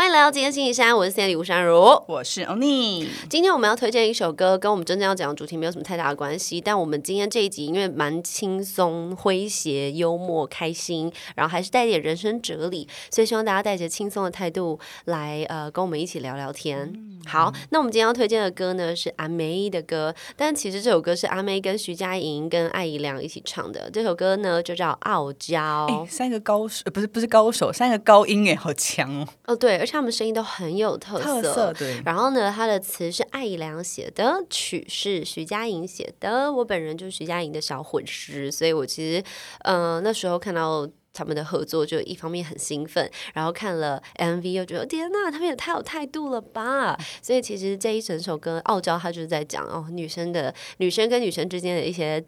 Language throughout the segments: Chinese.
欢迎来到今天星期三，我是 Sandy 吴珊如。我是欧尼，今天我们要推荐一首歌，跟我们真正要讲的主题没有什么太大的关系。但我们今天这一集因为蛮轻松、诙谐、幽默、开心，然后还是带点人生哲理，所以希望大家带着轻松的态度来呃跟我们一起聊聊天。好，那我们今天要推荐的歌呢是阿妹的歌，但其实这首歌是阿妹跟徐佳莹跟艾怡良一起唱的。这首歌呢就叫《傲娇》。哎，三个高手，呃不是不是高手，三个高音哎，好强哦，哦，对，而且他们声音都很有特色。特色对。然后呢，他的词是艾怡良写的，曲是徐佳莹写的。我本人就是徐佳莹的小混师，所以我其实，呃，那时候看到他们的合作，就一方面很兴奋，然后看了 MV 又觉得天呐，他们也太有态度了吧！所以其实这一整首歌《傲娇》，它就是在讲哦，女生的女生跟女生之间的一些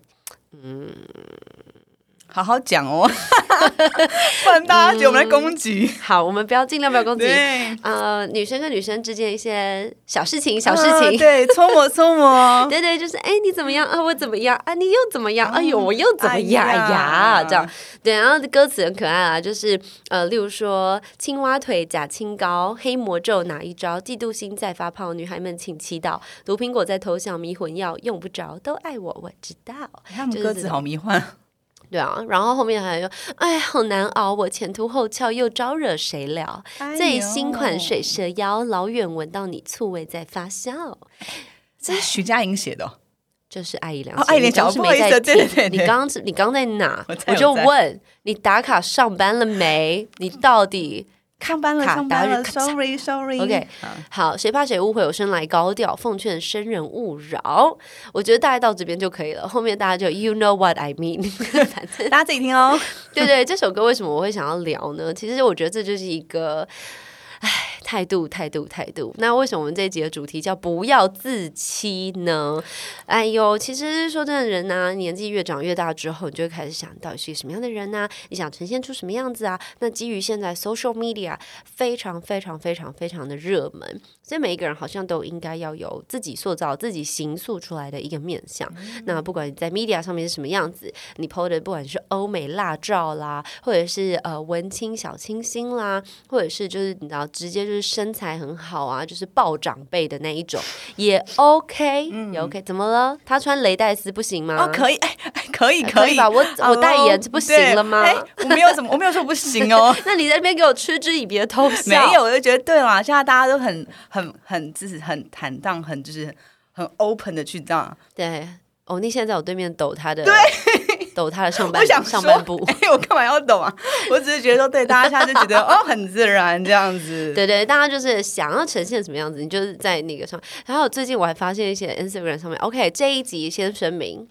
好好讲哦，不然大家觉得我们在攻击。好，我们不要尽量不要攻击。对，呃，女生跟女生之间一些小事情、小事啊情，对，搓磨 搓磨。对对，就是哎，你怎么样啊？我怎么样啊？你又怎么样？哎呦，我又怎么样？哎哎呀呀，这样对。然后歌词很可爱啊，就是呃，例如说青蛙腿假清高，黑魔咒哪一招？嫉妒心在发泡，女孩们请祈祷，毒苹果在偷笑，迷魂药用不着，都爱我，我知道。他们歌词好迷幻，对啊，然后后面还有，哎，好难熬，我前凸后翘，又招惹谁了？哎最新款水蛇腰，老远闻到你醋味在发酵。这是徐佳莹写的哦。就是爱姨良哦写的，你刚艾怡良讲刚是没在不好意思对对听对对你刚刚你刚刚在哪？我在我就问你打卡上班了没？你到底上班了，卡上班了打日咔嚓，sorry sorry。OK 好好？谁怕谁误会？我生来高调，奉劝生人勿扰。我觉得大概到这边就可以了，后面大家就 You know what I mean 反正大家自己听哦。对对，这首歌为什么我会想要聊呢？其实我觉得这就是一个。唉，态度，态度，态度。那为什么我们这一集的主题叫“不要自欺”呢？哎呦，其实说真的，人呢、年纪越长越大之后，你就会开始想，到底是一个什么样的人呢、你想呈现出什么样子啊？那基于现在 social media 非常非常非常非常的热门，所以每一个人好像都应该要有自己塑造、自己形塑出来的一个面相。那不管你在 media 上面是什么样子，你 PO 的不管是欧美辣照啦，或者是呃文青小清新啦，或者是就是你知道直接就是身材很好啊，就是抱长辈的那一种，也 OK，、也 OK。怎么了？他穿雷戴斯不行吗？哦，可以，哎，哎可以，以可以吧？我我代言这不行了吗？对哎我没有怎么，我没有说不行哦。那你在那边给我嗤之以鼻的偷没？有，我就觉得对啦，现在大家都很很很就是很坦荡，很就是很 open 的去这样。对，欧尼现在在我对面抖他的，抖他的上半 上半部。哎，我干嘛要抖啊？我只是觉得说，对大家现在就觉得哦，很自然这样子。对对，大家就是想要呈现什么样子，你就是在那个上。然后最近我还发现一些 Instagram 上面，OK，这一集先声明，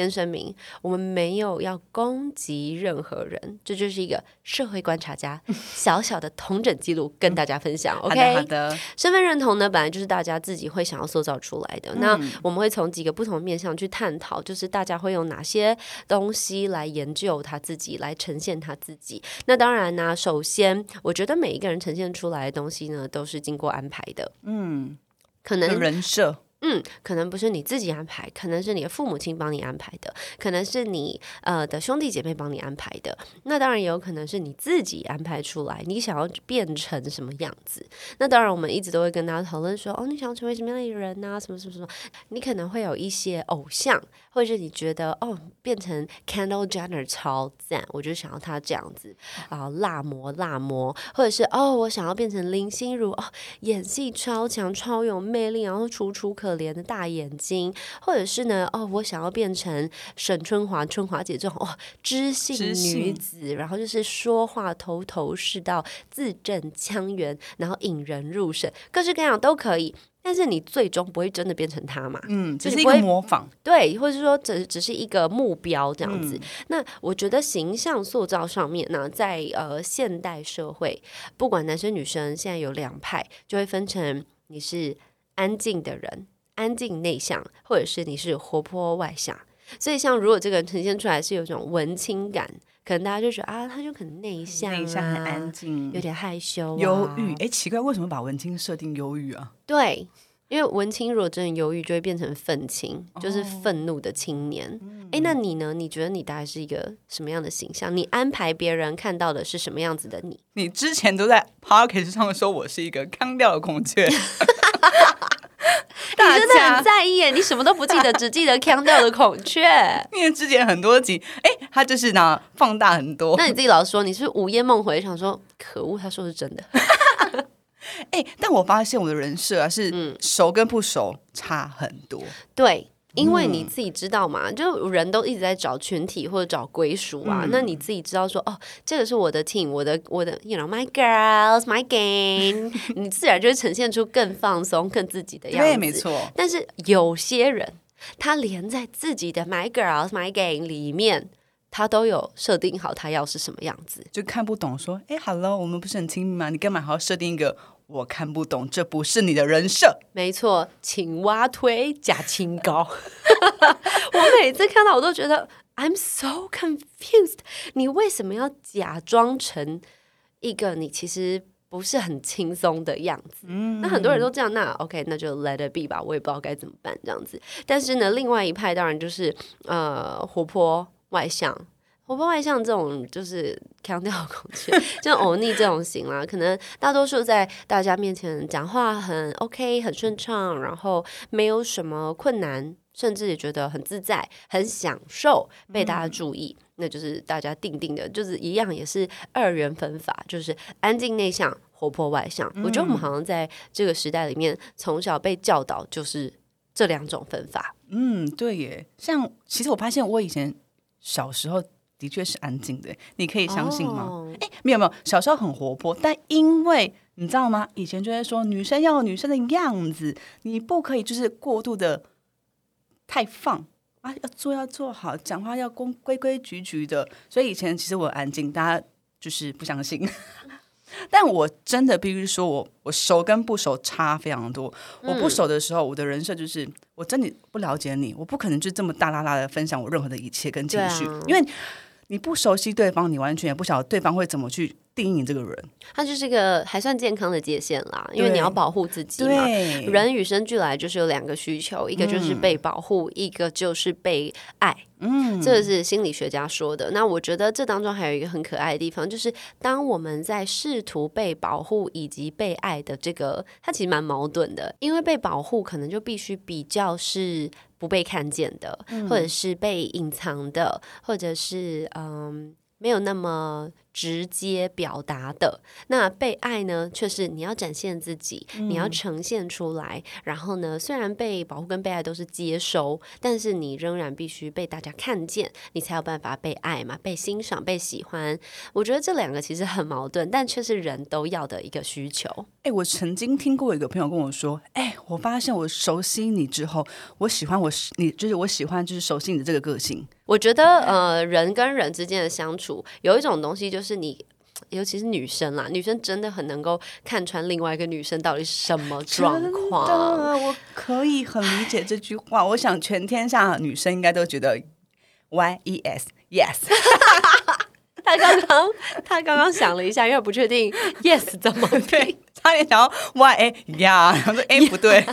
先声明，我们没有要攻击任何人，这就是一个社会观察家 小小的同整记录跟大家分享。OK，好的，身份认同呢，本来就是大家自己会想要塑造出来的。那我们会从几个不同面向去探讨，就是大家会用哪些东西来研究他自己，来呈现他自己。那当然呢，首先我觉得每一个人呈现出来的东西呢，都是经过安排的。嗯，可能人设，嗯，可能不是你自己安排，可能是你的父母亲帮你安排的，可能是你呃的兄弟姐妹帮你安排的。那当然也有可能是你自己安排出来，你想要变成什么样子。那当然，我们一直都会跟大家讨论说，哦，你想要成为什么样的人呐、什么什么什么。你可能会有一些偶像，或者是你觉得哦，变成 Kendall Jenner 超赞，我就想要他这样子啊、辣模辣模，或者是哦，我想要变成林心如哦，演戏超强、超有魅力，然后楚楚可怜的大眼睛，或者是呢，哦，我想要变成沈春华、春华姐这种哦，知性女子，然后就是说话头头是道、字正腔圆，然后引人入胜，各式各样都可以。但是你最终不会真的变成他嘛？嗯，只一个就是不会模仿，对，或者是说只只是一个目标这样子。嗯那我觉得形象塑造上面呢，在呃现代社会，不管男生女生，现在有两派，就会分成你是安静的人，安静内向，或者是你是活泼外向。所以，像如果这个人呈现出来是有一种文青感，可能大家就觉得啊，他就可能内向、啊，内向很安静，有点害羞、啊、忧郁。哎，奇怪，为什么把文青设定忧郁啊？对，因为文青如果真的忧郁，就会变成愤青，就是愤怒的青年。哎、嗯那你呢？你觉得你大概是一个什么样的形象？你安排别人看到的是什么样子的你？你之前都在 p o c k e t 上说我是一个康调的孔雀，大 你真的很在意耶，你什么都不记得，只记得腔调的孔雀。因为之前很多集，哎，他就是呢放大很多。那你自己老实说，你是午夜梦回，想说可恶，他说的是真的。哎，但我发现我的人设啊是嗯熟跟不熟差很多。对，因为你自己知道嘛，就人都一直在找群体或者找归属啊。那你自己知道说，哦，这个是我的 team，我的我的，you know my girls my gang，你自然就会呈现出更放松、更自己的样子。对，没。错。但是有些人，他连在自己的 my girls my gang 里面，他都有设定好他要是什么样子。就看不懂，说，哎，Hello，我们不是很亲密吗？你干嘛还要设定一个我看不懂？这不是你的人设。没错，青蛙腿假清高。我每次看到我都觉得 I'm so confused。你为什么要假装成一个你其实不是很轻松的样子？那很多人都这样，那 OK，那就 let it be 吧。我也不知道该怎么办这样子。但是呢，另外一派当然就是呃活泼外向。活泼外向这种就是强调孔雀，就欧尼这种型啦，可能大多数在大家面前讲话很 OK，很顺畅，然后没有什么困难，甚至也觉得很自在，很享受被大家注意。那就是大家定定的，就是一样也是二元分法，就是安静内向、活泼外向。我觉得我们好像在这个时代里面，从小被教导就是这两种分法。嗯，对耶。像其实我发现我以前小时候的确是安静的，你可以相信吗？哦哎、没有没有，小时候很活泼，但因为你知道吗？以前就会说女生要有女生的样子，你不可以就是过度的太放啊，要做要做好，讲话要公规规矩矩的。所以以前其实我很安静，大家就是不相信。但我真的必须说我，我熟跟不熟差非常多。我不熟的时候，我的人设就是我真的不了解你，我不可能就这么大啦啦的分享我任何的一切跟情绪，啊因为你不熟悉对方，你完全也不晓得对方会怎么去定义这个人。他就是一个还算健康的界限啦，因为你要保护自己嘛。人与生俱来就是有两个需求，一个就是被保护，一个就是被爱。嗯，这个是心理学家说的。那我觉得这当中还有一个很可爱的地方，就是当我们在试图被保护以及被爱的这个，它其实蛮矛盾的。因为被保护可能就必须比较是不被看见的，或者是被隐藏的，或者是嗯。没有那么直接表达的，那被爱呢，却是你要展现自己，你要呈现出来。然后呢，虽然被保护跟被爱都是接收，但是你仍然必须被大家看见，你才有办法被爱嘛，被欣赏、被喜欢。我觉得这两个其实很矛盾，但却是人都要的一个需求。哎、我曾经听过一个朋友跟我说，哎、我发现我熟悉你之后，我喜欢我你，就是我喜欢就是熟悉你的这个个性。我觉得呃，人跟人之间的相处有一种东西，就是你。尤其是女生啦，女生真的很能够看穿另外一个女生到底是什么状况。我可以很理解这句话。我想全天下女生应该都觉得 Y E S yes。他刚刚他刚刚想了一下，因为不确定 yes 怎么对，差点想要 Y A 呀，然后说哎不对，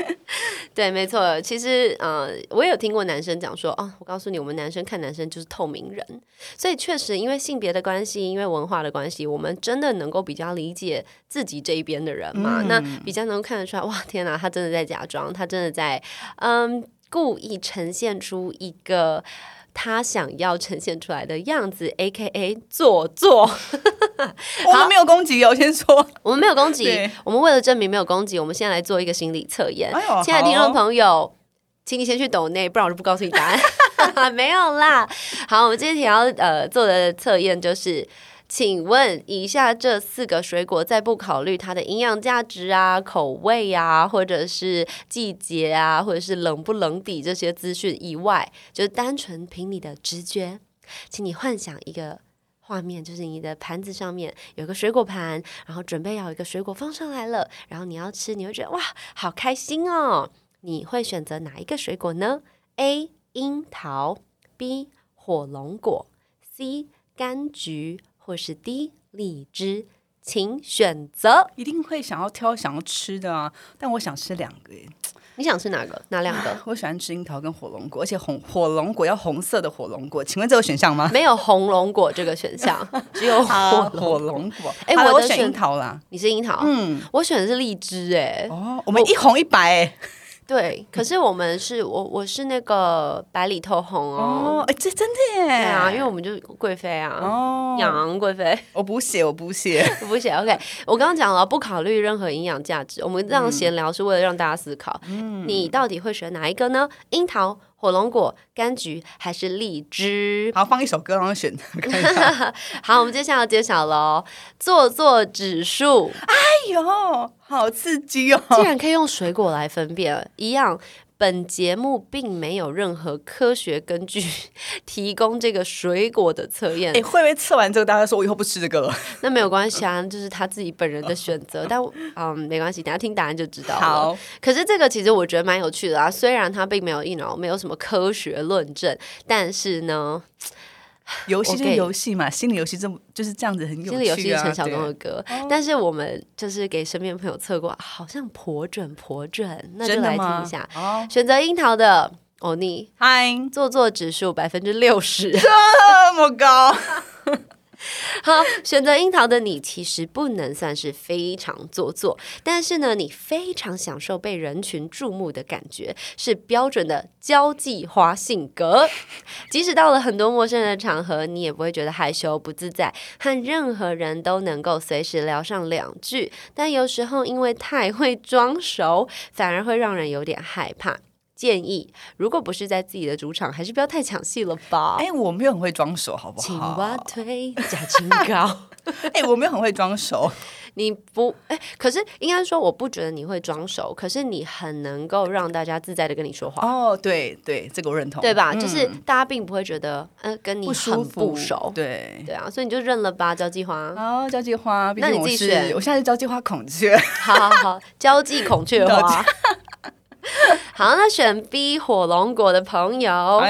对，没错。其实，呃，我也有听过男生讲说，哦，我告诉你，我们男生看男生就是透明人，所以确实因为性别的关系，因为文化的关系，我们真的能够比较理解自己这一边的人嘛，那比较能够看得出来，哇，天哪，他真的在假装，他真的在，嗯，故意呈现出一个。他想要呈现出来的样子，A K A 做作。我们没有攻击哦，我先说。我们没有攻击，我们为了证明没有攻击，我们现在来做一个心理测验。亲爱的听众朋友，请你先去抖内，不然我就不告诉你答案。没有啦。好，我们今天要呃做的测验就是。请问以下这四个水果，在不考虑它的营养价值啊、口味啊，或者是季节啊，或者是冷不冷底这些资讯以外，就单纯凭你的直觉，请你幻想一个画面，就是你的盘子上面有个水果盘，然后准备要有一个水果放上来了，然后你要吃，你会觉得哇，好开心哦！你会选择哪一个水果呢？A. 樱桃，B. 火龙果，C. 柑橘，或是 D 荔枝，请选择。一定会想要挑想要吃的啊，但我想吃两个耶。你想吃哪个？哪两个？我喜欢吃樱桃跟火龙果，而且红火龙果要红色的火龙果，请问这个选项吗？没有红龙果这个选项，只有火龙。火龙果。哎我我的选选樱桃啦。你是樱桃，嗯，我选的是荔枝、哎、哦，我们一红一白哎。对，可是我们是我我是那个白里透红哦。哦，哎，这真的耶。对啊，因为我们就是贵妃啊，哦，杨贵妃。我补血，我补血。补血 OK，我刚刚讲了，不考虑任何营养价值，我们这样闲聊是为了让大家思考，你到底会选哪一个呢？樱桃、火龙果、柑橘还是荔枝？好，放一首歌，然后选。我看一下 好，我们接下来要揭晓喽，做作指数哎呦，好刺激哦！竟然可以用水果来分辨，一样。本节目并没有任何科学根据 提供这个水果的测验哎，，会不会测完这个，大家说我以后不吃这个了？那没有关系啊，就是他自己本人的选择。但嗯，没关系，等下听答案就知道了。好，可是这个其实我觉得蛮有趣的啊，虽然它并没有一脑没有什么科学论证，但是呢，游戏就是游戏嘛，心理游戏这么就是这样子很有趣啊。心理游戏是陈晓东的歌，但是我们就是给身边朋友测过，好像颇准颇准，那就来听一下。哦，选择樱桃的欧尼，嗨，做作指数百分之六十。这么高，好，选择樱桃的你其实不能算是非常做作，但是呢，你非常享受被人群注目的感觉，是标准的交际花性格。即使到了很多陌生人的场合，你也不会觉得害羞不自在，和任何人都能够随时聊上两句。但有时候因为太会装熟，反而会让人有点害怕。建议，如果不是在自己的主场，还是不要太抢戏了吧。哎，我没有很会装熟，好不好青蛙？腿假清高。哎，我没有很会装熟，你不哎，可是应该说，我不觉得你会装熟，可是你很能够让大家自在的跟你说话，哦，对对，这个我认同，对吧？嗯就是大家并不会觉得，嗯、跟你很服，不熟，对。对啊，所以你就认了吧，交际花。好，交际花，那你自己选我现在是交际花孔雀。好好好，交际孔雀花。好，那选 B 火龙果的朋友，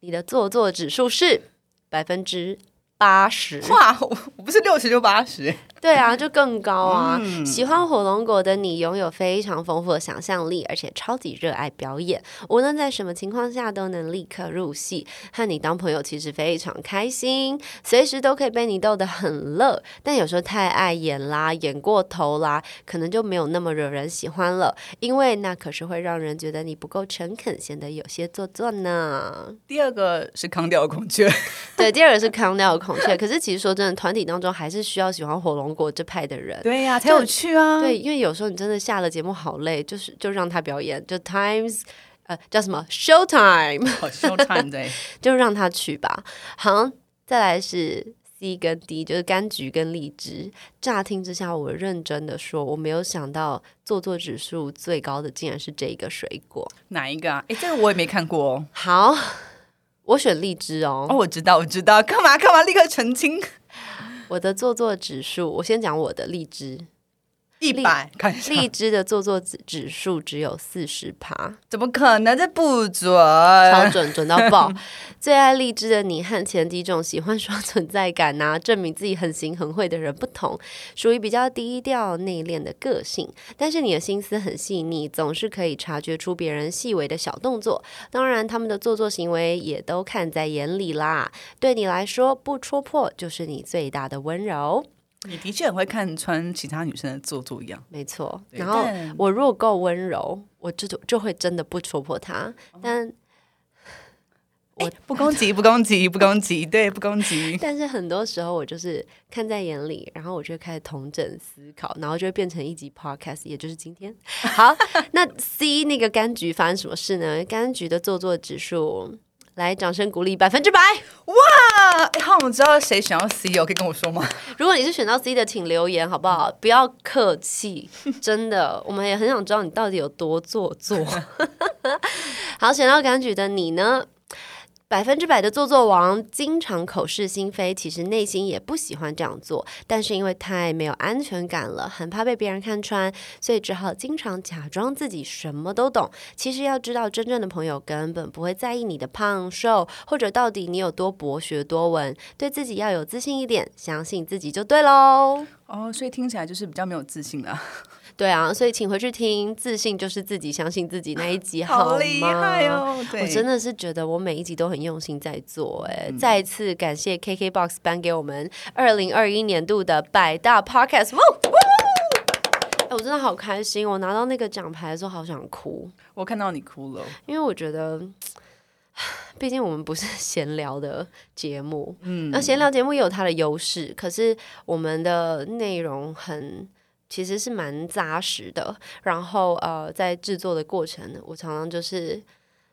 你的做作指数是百分之八十。哇，我我不是六十就八十，对啊，就更高啊！嗯喜欢火龙果的你，拥有非常丰富的想象力，而且超级热爱表演。无论在什么情况下，都能立刻入戏。和你当朋友其实非常开心，随时都可以被你逗得很乐。但有时候太爱演啦，演过头啦，可能就没有那么惹人喜欢了。因为那可是会让人觉得你不够诚恳，显得有些做作呢。第二个是康调孔雀，对，第二个是康调孔雀。可是其实说真的，团体当中还是需要喜欢火龙果这派的人。对呀，才有趣啊。对，因为有时候你真的下了节目好累，就是就让他表演，就 times 呃叫什么 show time，好 show time 对，就让他去吧。好，再来是 C 跟 D，就是柑橘跟荔枝。乍听之下，我认真的说，我没有想到做作指数最高的竟然是这个水果。哪一个啊？哎，这个我也没看过哦。好，我选荔枝哦。哦，我知道，我知道，干嘛干嘛？立刻澄清，我的做作指数，我先讲我的荔枝，一百，看一下，荔枝的做作指指数只有四十趴。怎么可能？这不准，超准，准到爆！最爱荔枝的你和前几种喜欢刷存在感呐、证明自己很行很会的人不同，属于比较低调内敛的个性。但是你的心思很细腻，总是可以察觉出别人细微的小动作。当然，他们的做作行为也都看在眼里啦。对你来说，不戳破就是你最大的温柔。你的确很会看穿其他女生的做作一样。没错，然后我如果够温柔，我就就会真的不戳破他。但我不攻击，不攻击，不攻击，对，不攻击。但是很多时候我就是看在眼里，然后我就开始同整思考，然后就会变成一集 podcast，也就是今天。好，那 C 那个柑橘发生什么事呢？柑橘的做作指数，来掌声鼓励百分之百。啊，哎，好，我们知道谁选到 C 哦，可以跟我说吗？如果你是选到 C 的，请留言好不好？不要客气，真的，我们也很想知道你到底有多做作。好，选到柑橘的你呢？百分之百的做作王，经常口是心非，其实内心也不喜欢这样做，但是因为太没有安全感了，很怕被别人看穿，所以只好经常假装自己什么都懂。其实要知道，真正的朋友根本不会在意你的胖瘦，或者到底你有多博学多闻。对自己要有自信一点，相信自己就对喽。哦，所以听起来就是比较没有自信了。对啊，所以请回去听《自信就是自己，相信自己》那一集，好厉害哦！我真的是觉得我每一集都很用心在做，哎，再次感谢 KKBOX 颁给我们二零二一年度的百大 Podcast，哎，我真的好开心！我拿到那个奖牌的时候，好想哭。我看到你哭了，因为我觉得，毕竟我们不是 闲聊的节目，嗯，那闲聊节目也有它的优势，可是我们的内容很。其实是蛮扎实的，然后呃，在制作的过程，我常常就是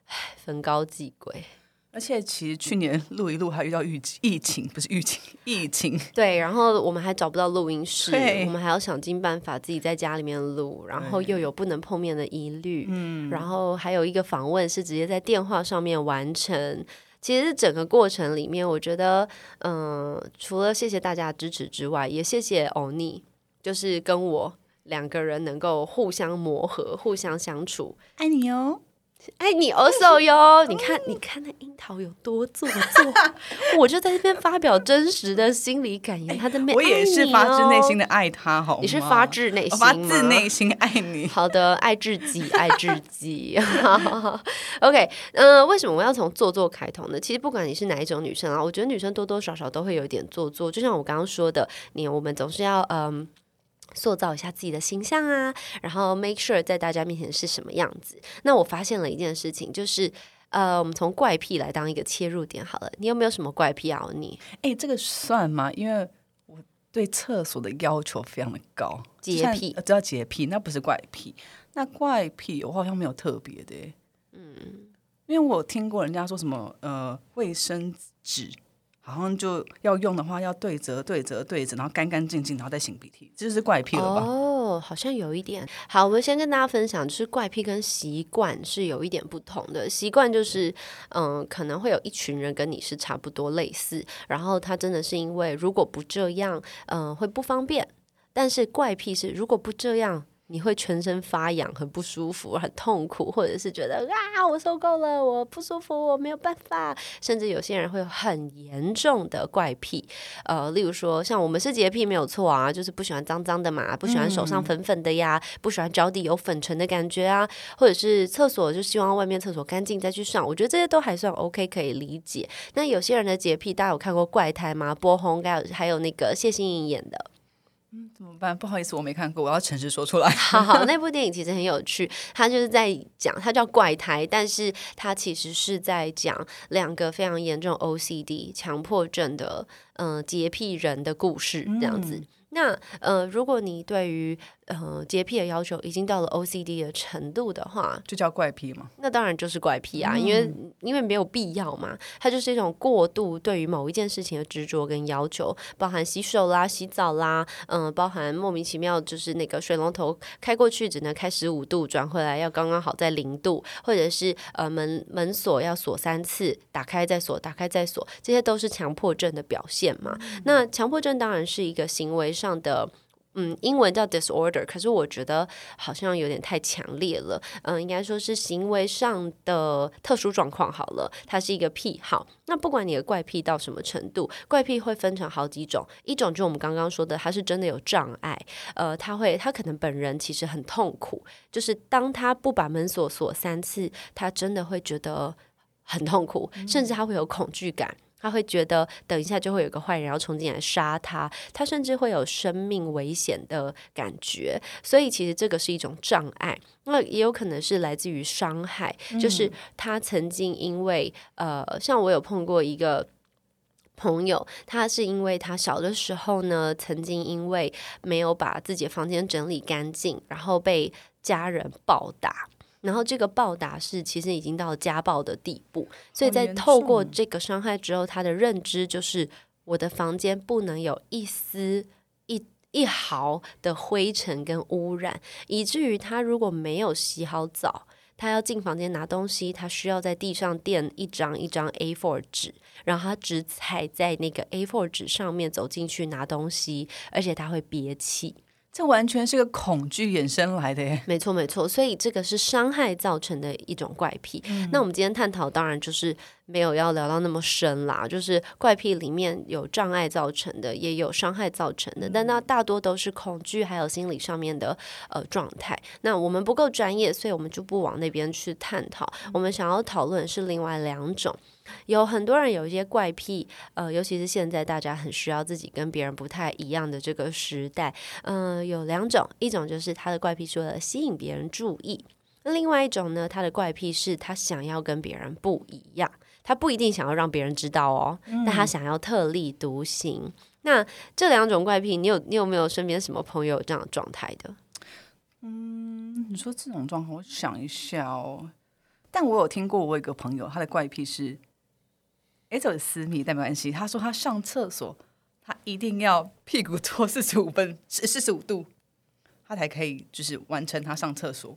唉分高计贵，而且其实去年录一录还遇到疫疫情，不是疫情疫情，对，然后我们还找不到录音室，我们还要想尽办法自己在家里面录，然后又有不能碰面的疑虑，嗯，然后还有一个访问是直接在电话上面完成，其实整个过程里面，我觉得嗯，除了谢谢大家支持之外，也谢谢欧尼。就是跟我两个人能够互相磨合、互相相处，爱你哦，爱你 also 哟。你看，你看那樱桃有多做作，我就在这边发表真实的心理感言。他的我也是发自内心的爱他，好吗，你是发自内心，发自内心爱你。好的，爱至极，爱至极。OK，嗯，为什么我要从做作开头呢？其实不管你是哪一种女生啊，我觉得女生多多少少都会有一点做作。就像我刚刚说的，你我们总是要嗯。塑造一下自己的形象啊，然后 make sure 在大家面前是什么样子。那我发现了一件事情，就是呃，我们从怪癖来当一个切入点好了。你有没有什么怪癖啊？你哎，这个算吗？因为我对厕所的要求非常的高，洁癖，知道洁癖，那不是怪癖。那怪癖我好像没有特别的，嗯，因为我听过人家说什么呃，卫生纸。好像就要用的话，要对折、对折、对折，然后干干净净，然后再擤鼻涕，这就是怪癖了吧？哦，好像有一点。好，我们先跟大家分享，就是怪癖跟习惯是有一点不同的。习惯就是，嗯，可能会有一群人跟你是差不多类似，然后他真的是因为如果不这样，嗯，会不方便。但是怪癖是如果不这样。你会全身发痒，很不舒服，很痛苦，或者是觉得啊，我受够了，我不舒服，我没有办法。甚至有些人会有很严重的怪癖，呃，例如说，像我们是洁癖没有错啊，就是不喜欢脏脏的嘛，不喜欢手上粉粉的呀，不喜欢脚底有粉尘的感觉啊，或者是厕所就希望外面厕所干净再去上。我觉得这些都还算 OK，可以理解。那有些人的洁癖，大家有看过怪胎吗？波红还有还有那个谢欣颖演的。嗯，怎么办？不好意思，我没看过，我要诚实说出来。好好，那部电影其实很有趣，它就是在讲，它叫怪胎，但是它其实是在讲两个非常严重 OCD 强迫症的嗯洁癖人的故事，这样子。那呃，如果你对于呃洁癖的要求已经到了 OCD 的程度的话，就叫怪癖嘛？那当然就是怪癖啊，因为因为没有必要嘛，它就是一种过度对于某一件事情的执着跟要求，包含洗手啦、洗澡啦，嗯，包含莫名其妙就是那个水龙头开过去只能开十五度，转回来要刚刚好在零度，或者是呃门门锁要锁三次，打开再锁，打开再锁，这些都是强迫症的表现嘛。那强迫症当然是一个行为。上的嗯，英文叫 disorder，可是我觉得好像有点太强烈了。嗯，应该说是行为上的特殊状况好了，它是一个癖好。那不管你的怪癖到什么程度，怪癖会分成好几种。一种就我们刚刚说的，他是真的有障碍，呃，他会他可能本人其实很痛苦，就是当他不把门锁锁三次，他真的会觉得很痛苦，甚至他会有恐惧感。他会觉得等一下就会有个坏人要冲进来杀他，他甚至会有生命危险的感觉。所以其实这个是一种障碍，那也有可能是来自于伤害，就是他曾经因为呃，像我有碰过一个朋友，他是因为他小的时候呢，曾经因为没有把自己的房间整理干净，然后被家人暴打。然后这个暴打是其实已经到了家暴的地步，所以在透过这个伤害之后，他的认知就是我的房间不能有一丝一一毫的灰尘跟污染，以至于他如果没有洗好澡。他要进房间拿东西，他需要在地上垫一张一张 A4 纸，然后他只踩在那个 A4 纸上面走进去拿东西，而且他会憋气。这完全是个恐惧衍生来的耶。没错，没错，所以这个是伤害造成的一种怪癖。那我们今天探讨，当然就是没有要聊到那么深啦，就是怪癖里面有障碍造成的，也有伤害造成的，但那大多都是恐惧还有心理上面的呃状态。那我们不够专业，所以我们就不往那边去探讨。我们想要讨论是另外两种。有很多人有一些怪癖，呃，尤其是现在大家很需要自己跟别人不太一样的这个时代，嗯、有两种，一种就是他的怪癖是为了吸引别人注意，另外一种呢，他的怪癖是他想要跟别人不一样，他不一定想要让别人知道哦，但他想要特立独行。那这两种怪癖，你有你有没有身边什么朋友有这样的状态的？嗯你说这种状况，我想一下哦。但我有听过，我有一个朋友，他的怪癖是，哎，这是私密，但没关系。他说他上厕所，他一定要屁股坐四十五分，四四十五度，他才可以就是完成他上厕所。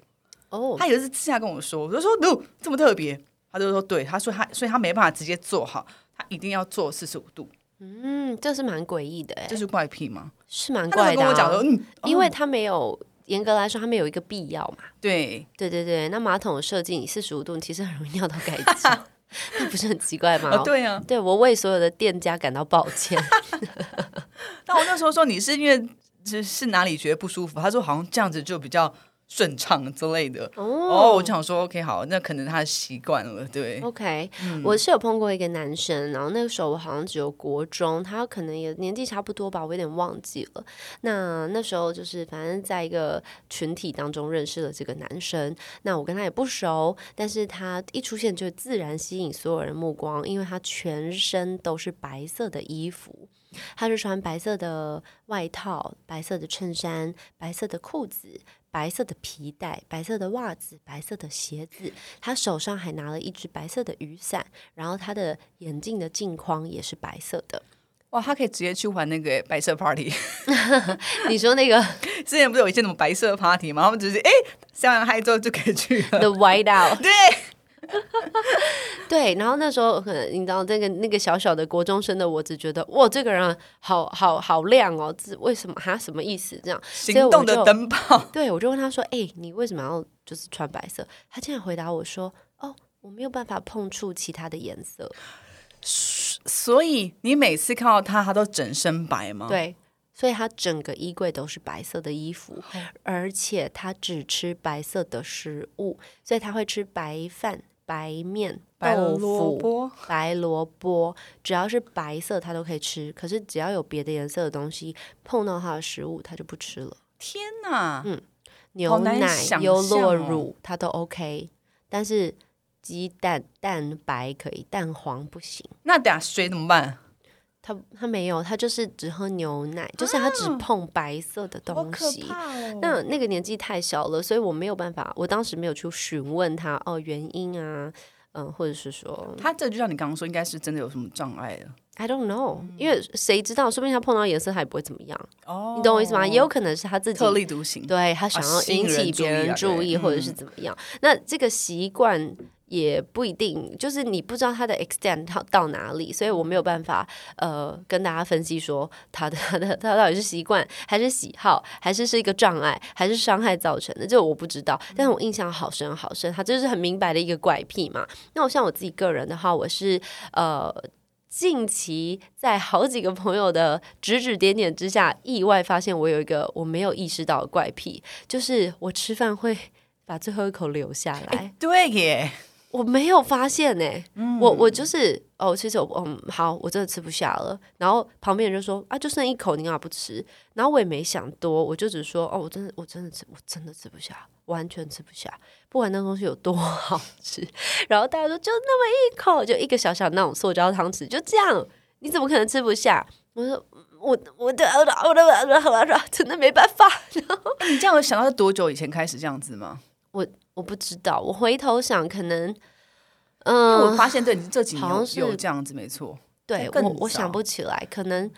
哦，他有一次私下跟我说，我就说，no，这么特别。他就说，对，他说他，所以他没办法直接做好，他一定要做四十五度，嗯，这是蛮诡异的，哎这，是怪癖吗？是蛮怪的、啊跟我讲说，嗯，因为哦他没有严格来说，他没有一个必要嘛。对，对对对，那马桶的设计你四十五度，你其实很容易尿到盖子，那不是很奇怪吗？哦，对啊。对我为所有的店家感到抱歉。但我那时候说你是因为是是哪里觉得不舒服？他说好像这样子就比较顺畅之类的。哦，哦我就想说 OK 好，那可能他习惯了，对，OK，、我是有碰过一个男生，然后那个时候我好像只有国中，他可能也年纪差不多吧，我有点忘记了。那那时候就是反正在一个群体当中认识了这个男生，那我跟他也不熟，但是他一出现就自然吸引所有人目光，因为他全身都是白色的衣服。他是穿白色的外套、白色的衬衫、白色的裤子、白色的皮带、白色的袜子、白色的鞋子，他手上还拿了一只白色的雨伞，然后他的眼镜的镜框也是白色的。哇，他可以直接去玩那个白色 party。你说那个之前不是有一些什么白色 party 吗？他们只是哎下完嗨之后就可以去了。The White Out，对，对，然后那时候可能你知道那个那个小小的国中生的我，只觉得哇，这个人好好好亮哦，这为什么他什么意思？这样，行动的灯泡。对我就问他说：“哎、你为什么要就是穿白色？”他竟然回答我说：“哦，我没有办法碰触其他的颜色。所以你每次看到他，他都整身白吗？，对，所以他整个衣柜都是白色的衣服，而且他只吃白色的食物，所以他会吃白饭、白面、白豆萝腐、卜。白萝卜，只要是白色它都可以吃。可是只要有别的颜色的东西碰到它的食物，它就不吃了。天哪！嗯牛奶、优酪乳它都 OK，但是鸡蛋蛋白可以，蛋黄不行。那等下水怎么办？他他没有，他就是只喝牛奶，就是他只碰白色的东西。哦！那那个年纪太小了，所以我没有办法，我当时没有去询问他哦原因啊，嗯，或者是说他这就像你刚刚说，应该是真的有什么障碍了。I don't know，、因为谁知道，说不定他碰到颜色他也不会怎么样，哦你懂我意思吗？也有可能是他自己特立独行。对他想要引起别人注意啊注意，或者是嗯怎么样。那这个习惯也不一定，就是你不知道他的 extent 到到哪里，所以我没有办法呃跟大家分析说他的 他的他到底是习惯还是喜好，还是是一个障碍，还是伤害造成的，这我不知道。但是我印象好深好深，他就是很明白的一个怪癖嘛。那我像我自己个人的话，我是呃。近期在好几个朋友的指指点点之下，意外发现我有一个我没有意识到的怪癖，就是我吃饭会把最后一口留下来。对耶，我没有发现呢、我我就是哦，其实我嗯好，我真的吃不下了。然后旁边人就说啊，就剩一口，你干嘛不吃？然后我也没想多，我就只说哦，我真的我真的吃，我真的吃不下，完全吃不下，不管那东西有多好吃。然后大家说就那么一口，就一个小小那种塑胶汤匙，就这样，你怎么可能吃不下？我说我我的我的我的我的真的没办法。那你这样有想到是多久以前开始这样子吗？我不知道，我回头想，可能嗯，我发现对你这几年有好像是有这样子，没错。对我我想不起来，可能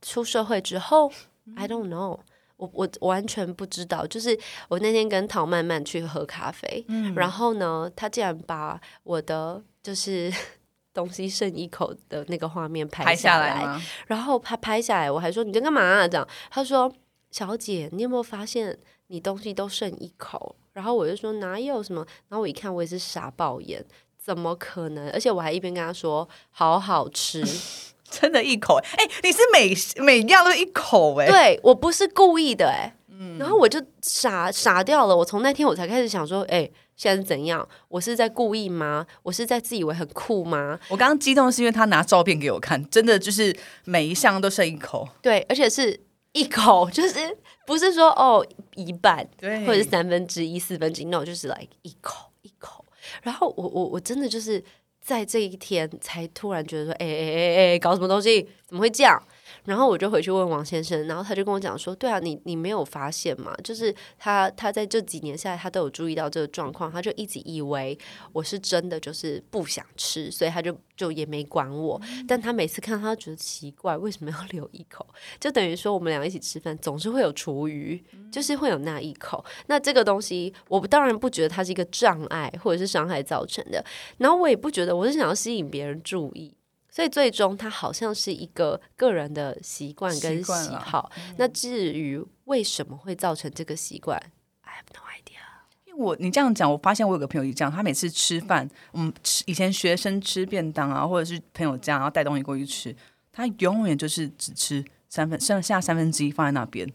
出社会之后，I don't know。我我完全不知道，就是我那天跟陶曼曼去喝咖啡，嗯然后呢，他竟然把我的就是 东西剩一口的那个画面拍拍下下来？然后他拍下来，我还说你在干嘛、啊？这样，他说小姐，你有没有发现你东西都剩一口？然后我就说哪有什么？然后我一看，我也是傻爆眼，怎么可能？而且我还一边跟他说好好吃，真的一口，哎、你是每每样都一口、哎，对我不是故意的、哎，嗯然后我就傻傻掉了。我从那天我才开始想说，哎、现在是怎样？我是在故意吗？我是在自以为很酷吗？我刚刚激动是因为他拿照片给我看，真的就是每一项都剩一口，对，而且是一口，就是不是说哦一半，对或者是三分之一、四分之一，no，就是 like 一口一口。然后我我我真的就是在这一天才突然觉得说，哎哎哎哎，搞什么东西？怎么会这样？然后我就回去问王先生，然后他就跟我讲说，对啊，你你没有发现吗？就是他他在这几年下来，他都有注意到这个状况，他就一直以为我是真的就是不想吃，所以他就就也没管我。但他每次看到他觉得奇怪，为什么要 留一口？就等于说我们两个一起吃饭，总是会有厨余，就是会有那一口。那这个东西，我当然不觉得它是一个障碍或者是伤害造成的，然后我也不觉得我是想要吸引别人注意。所以最终，它好像是一个个人的习惯跟喜好。那至于为什么会造成这个习惯，I have no idea。因为我你这样讲，我发现我有个朋友也这样，他每次吃饭，嗯，吃以前学生吃便当啊，或者是朋友家，然后带东西过去吃，他永远就是只吃三分，剩下三分之一放在那边。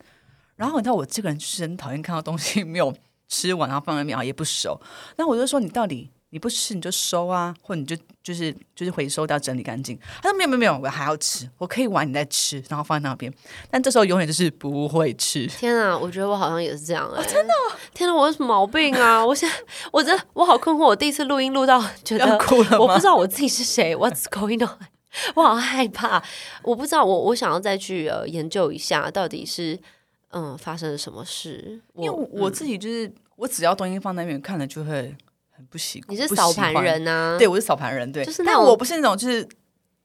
然后你知道我这个人就是很讨厌看到东西 没有吃完，然后放在那边，然后也不熟。那我就说你到底你不吃你就收啊，或者你就就是就是回收掉整理干净。他说没有没有没有，我还要吃，我可以玩你再吃，然后放在那边。但这时候永远就是不会吃。天啊，我觉得我好像也是这样哎、真的！天啊，我有什么毛病啊？我现在我真的我好困惑，我第一次录音录到觉得要哭了吗我不知道我自己是谁，What's going on？我好害怕，我不知道，我我想要再去呃研究一下，到底是嗯发生了什么事。因为我自己就是、我只要东西放在那边看了就会很不习惯。你是扫盘人呐、啊？对，我是扫盘人，对，就是那但我不是那种就是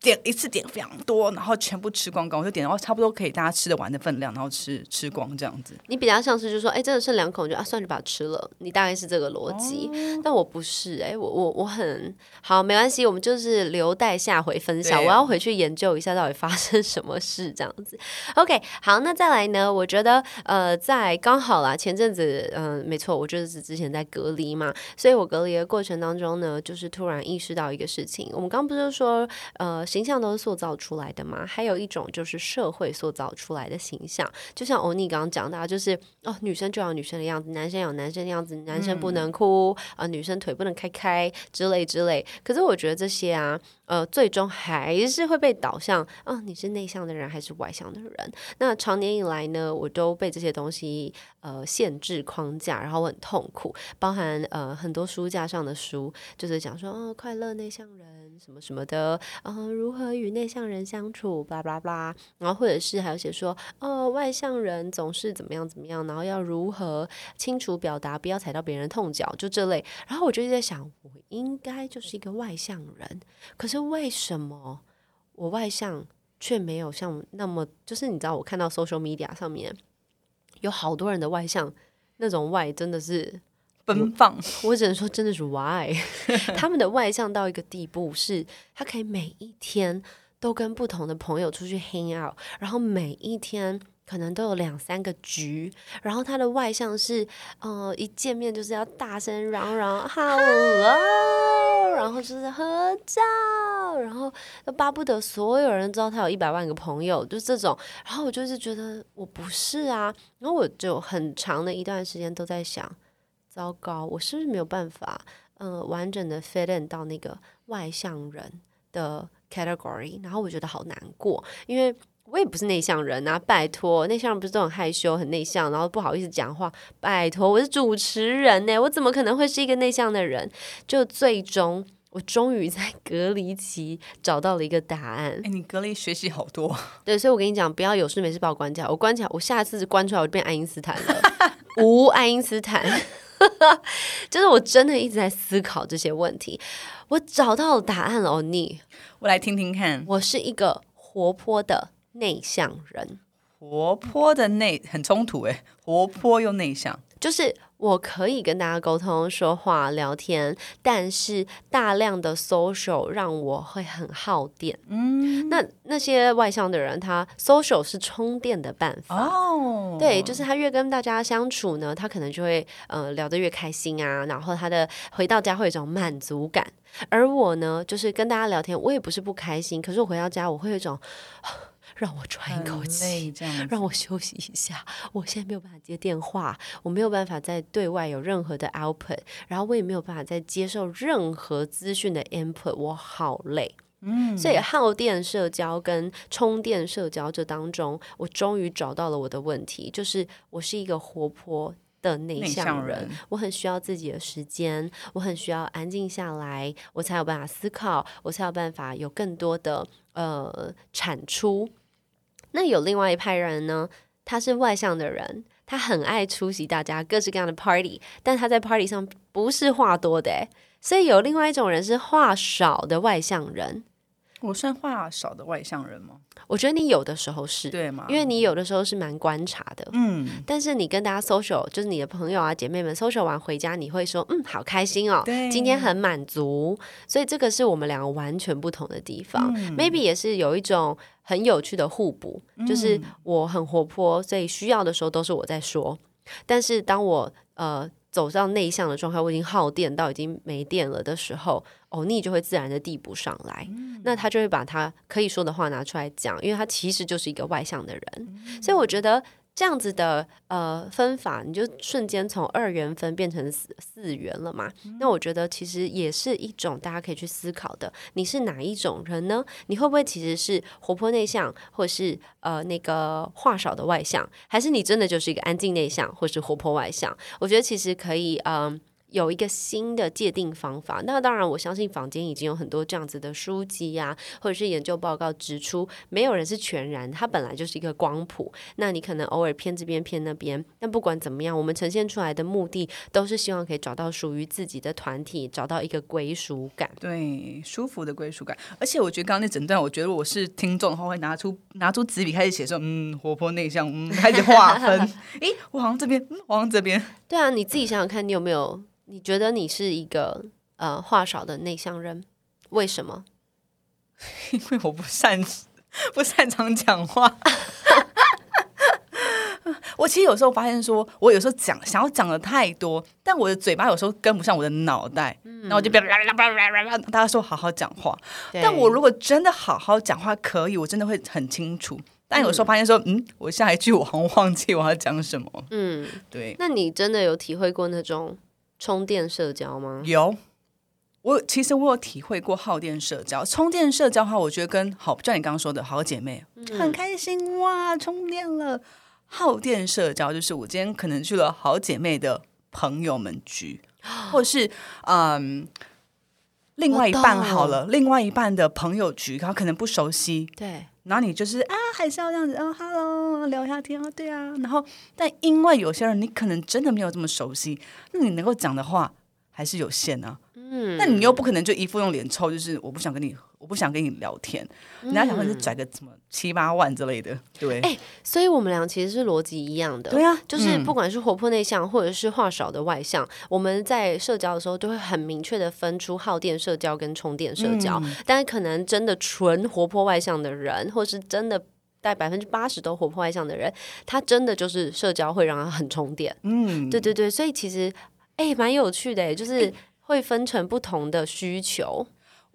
点一次点非常多，然后全部吃光光，我就点到差不多可以大家吃得完的分量，然后吃吃光这样子。你比较像是就说，哎、真的剩两口，你就啊，算了，就把它吃了。你大概是这个逻辑，哦但我不是，哎、我我我很好，没关系，我们就是留待下回分享。我要回去研究一下到底发生什么事，这样子。OK，好，那再来呢？我觉得呃，在刚好啦，前阵子，嗯、没错，我就是之前在隔离嘛，所以我隔离的过程当中呢，就是突然意识到一个事情。我们刚不是说，呃，形象都是塑造出来的嘛？还有一种就是社会塑造出来的形象，就像欧尼刚刚讲的、啊，就是哦，女生就要女生的样子，男生有男生的样子，男生不能哭啊、呃女生腿不能开开之类之类。可是我觉得这些啊，呃，最终还是会被导向，啊、你是内向的人还是外向的人？那长年以来呢，我都被这些东西呃限制框架，然后我很痛苦，包含呃很多书架上的书，就是讲说哦，快乐内向人什么什么的，啊、如何与内向人相处，巴拉巴拉，然后或者是还有写说哦，外向人总是怎么样怎么样，然后要如何清楚表达，不要踩到别人痛脚，就这类。然后我就一直在想，我应该就是一个外向人，可是为什么我外向却没有像那么，就是你知道，我看到 social media 上面有好多人的外向，那种外真的是奔放，我只能说真的是 why，他们的外向到一个地步是，他可以每一天都跟不同的朋友出去 hang out，然后每一天可能都有两三个局，然后他的外向是，呃，一见面就是要大声嚷嚷 hello，然后就是合照，然后巴不得所有人知道他有一百万个朋友，就这种，然后我就是觉得我不是啊，然后我就很长的一段时间都在想。糟糕，我是不是没有办法，呃，完整的 fit in 到那个外向人的 category？然后我觉得好难过，因为我也不是内向人啊，拜托，内向人不是都很害羞、很内向，然后不好意思讲话？拜托，我是主持人呢，我怎么可能会是一个内向的人？就最终，我终于在隔离期找到了一个答案。哎，你隔离学习好多，对，所以我跟你讲，不要有事没事把我关起来，我关起来，我下次关出来我就变爱因斯坦了，无爱因斯坦。就是我真的一直在思考这些问题，我找到了答案了。哦，你，我来听听看。我是一个活泼的内向人，活泼的内很冲突诶，活泼又内向。就是我可以跟大家沟通、说话、聊天，但是大量的 social 让我会很耗电。嗯，那那些外向的人，他 social 是充电的办法。哦，对，就是他越跟大家相处呢，他可能就会呃聊得越开心啊，然后他的回到家会有一种满足感。而我呢，就是跟大家聊天，我也不是不开心，可是我回到家我会有一种。让我喘一口气，让我休息一下。我现在没有办法接电话，我没有办法在对外有任何的 output，然后我也没有办法再接受任何资讯的 input，我好累。嗯，所以耗电社交跟充电社交这当中，我终于找到了我的问题，就是我是一个活泼的内向人，我很需要自己的时间，我很需要安静下来，我才有办法思考，我才有办法有更多的呃产出。那有另外一派人呢，他是外向的人，他很爱出席大家各式各样的 party，但他在 party 上不是话多的，所以有另外一种人是话少的外向人。我算话少的外向人吗？我觉得你有的时候是对吗？因为你有的时候是蛮观察的，嗯。但是你跟大家 social，就是你的朋友啊姐妹们 social 完回家，你会说嗯好开心哦，今天很满足。所以这个是我们两个完全不同的地方。Maybe 也是有一种很有趣的互补，就是我很活泼，所以需要的时候都是我在说。但是当我呃。走到内向的状态，我已经耗电到已经没电了的时候，欧尼就会自然的递补上来，那他就会把他可以说的话拿出来讲，因为他其实就是一个外向的人，所以我觉得。这样子的呃分法，你就瞬间从二元分变成四四元了嘛？那我觉得其实也是一种大家可以去思考的。你是哪一种人呢？你会不会其实是活泼内向，或是呃那个话少的外向，还是你真的就是一个安静内向，或是活泼外向？我觉得其实可以嗯。有一个新的界定方法，那当然我相信坊间已经有很多这样子的书籍呀，或者是研究报告指出，没有人是全然，它本来就是一个光谱。那你可能偶尔偏这边偏那边，但不管怎么样，我们呈现出来的目的都是希望可以找到属于自己的团体，找到一个归属感，对，舒服的归属感。而且我觉得刚刚那整段，我觉得我是听众的话，会拿出拿出纸笔开始写，说嗯，活泼内向，嗯，开始划分。诶，我好像这边，嗯，我好像这边。对啊，你自己想想看，你有没有？你觉得你是一个呃话少的内向人，为什么？因为我不擅 不擅长讲话。我其实有时候发现，说我有时候讲想要讲的太多，但我的嘴巴有时候跟不上我的脑袋，然后我就别啦啦啦啦啦啦。大家说好好讲话，但我如果真的好好讲话，可以，我真的会很清楚。但有时候发现说，嗯，我下一句我好像忘记我要讲什么。嗯，对。那你真的有体会过那种？充电社交吗？有，我其实我有体会过耗电社交。充电社交的话，我觉得跟好，就像你刚刚说的好姐妹，很开心哇，充电了。耗电社交就是我今天可能去了好姐妹的朋友们局，或是嗯，另外一半好了，另外一半的朋友局，他可能不熟悉，对。然后你就是啊，还是要这样子哦，Hello，聊一下天啊，对啊。然后，但因为有些人你可能真的没有这么熟悉，那你能够讲的话还是有限啊。嗯。那你又不可能就一副用脸臭，就是我不想跟你，我不想跟你聊天。人家想说是拽个什么七八万之类的，对。哎，所以我们俩其实是逻辑一样的。对啊，就是不管是活泼内向，或者是话少的外向，我们在社交的时候都会很明确的分出耗电社交跟充电社交。但是可能真的纯活泼外向的人，或是真的带百分之八十都活泼外向的人，他真的就是社交会让他很充电。嗯，对对对，所以其实哎，蛮有趣的，就是会分成不同的需求。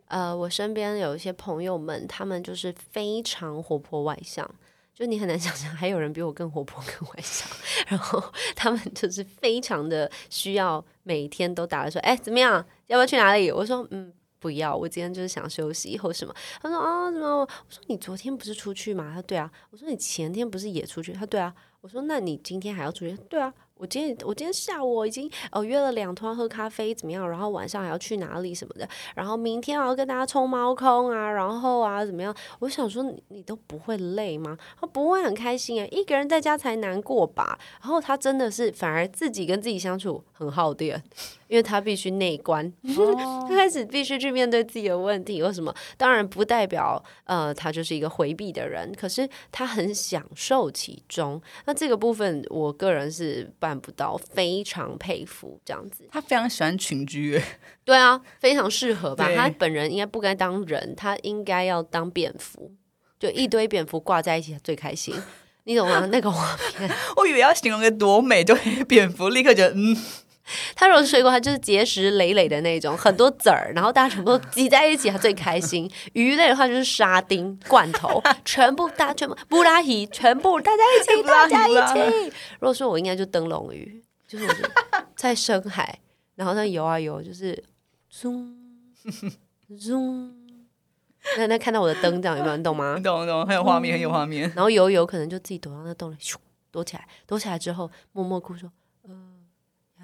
呃，我身边有一些朋友们，他们就是非常活泼外向，就你很难想象还有人比我更活泼更外向。然后他们就是非常的需要每天都打来说，哎，怎么样？要不要去哪里？我说，嗯，不要，我今天就是想休息或什么。他说，啊，怎么？我说你昨天不是出去吗？他说对啊。我说你前天不是也出去？他对啊。我说那你今天还要出去？对啊。我今天我今天下午我已经哦约了两团喝咖啡怎么样？然后晚上还要去哪里什么的？然后明天还要跟大家冲猫空啊，然后啊怎么样？我想说你你都不会累吗？他不会很开心哎，一个人在家才难过吧？然后他真的是反而自己跟自己相处很耗电。因为他必须内观，他开始必须去面对自己的问题。为什么？当然不代表呃他就是一个回避的人，可是他很享受其中。那这个部分，我个人是办不到，非常佩服这样子。他非常喜欢群居，对啊，非常适合吧？他本人应该不该当人，他应该要当蝙蝠，就一堆蝙蝠挂在一起最开心。你懂吗？那个画面，我以为要形容个多美，就蝙蝠立刻觉得嗯。它如果是水果，它就是结实累累的那种，很多籽儿，然后大家全部都挤在一起，它最开心。鱼类的话就是沙丁、罐头，全部大家全部布拉提，全部大家一起，大家一起。如果说我应该就灯笼鱼，就是我在深海，然后那游啊游，就是 zoom zoom，那那看到我的灯这样有没有？你懂吗？懂懂，很有画面，很有画面。然后游游可能就自己躲到那洞里，咻，躲起来，躲起来之后默默哭说。压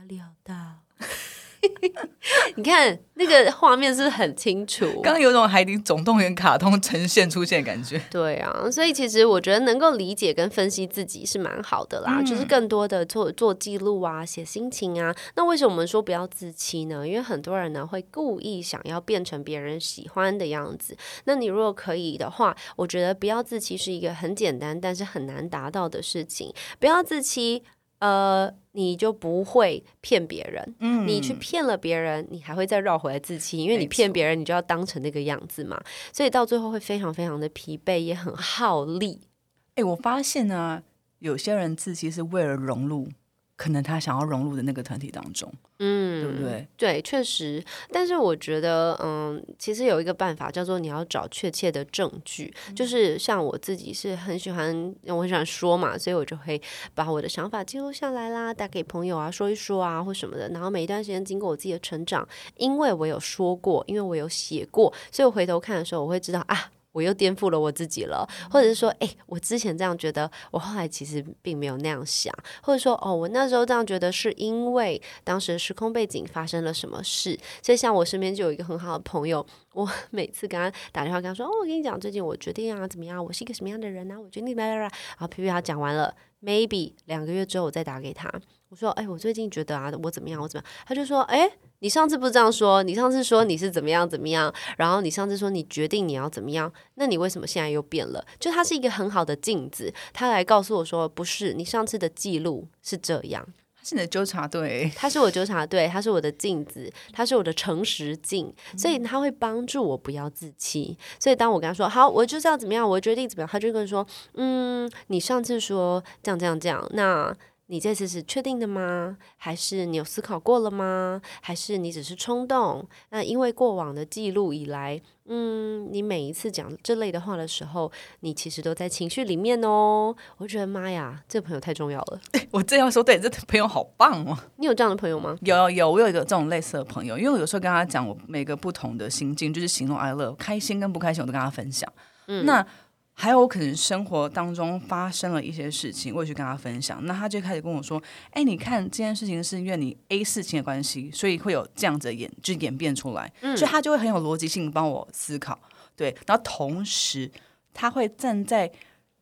力好大，你看那个画面是不是很清楚？刚刚有种海底总动员卡通呈现出现的感觉。对啊，所以其实我觉得能够理解跟分析自己是蛮好的啦，就是更多的做做记录啊，写心情啊。那为什么我们说不要自欺呢？因为很多人呢会故意想要变成别人喜欢的样子。那你如果可以的话，我觉得不要自欺是一个很简单但是很难达到的事情。不要自欺。呃，你就不会骗别人。嗯，你去骗了别人，你还会再绕回来自欺，因为你骗别人，你就要当成那个样子嘛。所以到最后会非常非常的疲惫，也很耗力。哎，我发现呢，有些人自欺是为了融入。可能他想要融入的那个团体当中，嗯，对不对？对，确实。但是我觉得，嗯，其实有一个办法叫做你要找确切的证据。就是像我自己是很喜欢，我很喜欢说嘛，所以我就会把我的想法记录下来啦，打给朋友啊，说一说啊，或什么的。然后每一段时间经过我自己的成长，因为我有说过，因为我有写过，所以我回头看的时候，我会知道啊。我又颠覆了我自己了，或者是说，哎，我之前这样觉得，我后来其实并没有那样想，或者说，哦，我那时候这样觉得是因为当时时空背景发生了什么事。所以，像我身边就有一个很好的朋友，我 每次跟他打电话，跟他说，哦，我跟你讲，最近我决定啊，怎么样，我是一个什么样的人呢？我决定啦啦啦，然后皮皮他讲完了，maybe 两个月之后我再打给他，我说，哎，我最近觉得啊，我怎么样，我怎么样？他就说，哎。你上次不是这样说？你上次说你是怎么样怎么样，然后你上次说你决定你要怎么样，那你为什么现在又变了？就他是一个很好的镜子，他来告诉我说，不是你上次的记录是这样，他是你的纠察队，他是我纠察队，他是我的镜子，他是我的诚实镜，所以他会帮助我不要自欺。所以当我跟他说好，我就是要怎么样，我决定怎么样，他就跟说，嗯，你上次说这样这样这样，那。你这次是确定的吗？还是你有思考过了吗？还是你只是冲动？那因为过往的记录以来，嗯，你每一次讲这类的话的时候，你其实都在情绪里面哦。我觉得妈呀，这个朋友太重要了。我这样说，对，这朋友好棒哦。你有这样的朋友吗？有有有，我有一个这种类似的朋友，因为我有时候跟他讲我每个不同的心境，就是喜怒哀乐，开心跟不开心，我都跟他分享。嗯，那。还有可能生活当中发生了一些事情，我也去跟他分享，那他就开始跟我说：“哎，你看这件事情是因为你 A 事情的关系，所以会有这样子演，就演变出来。”所以他就会很有逻辑性帮我思考，对。然后同时他会站在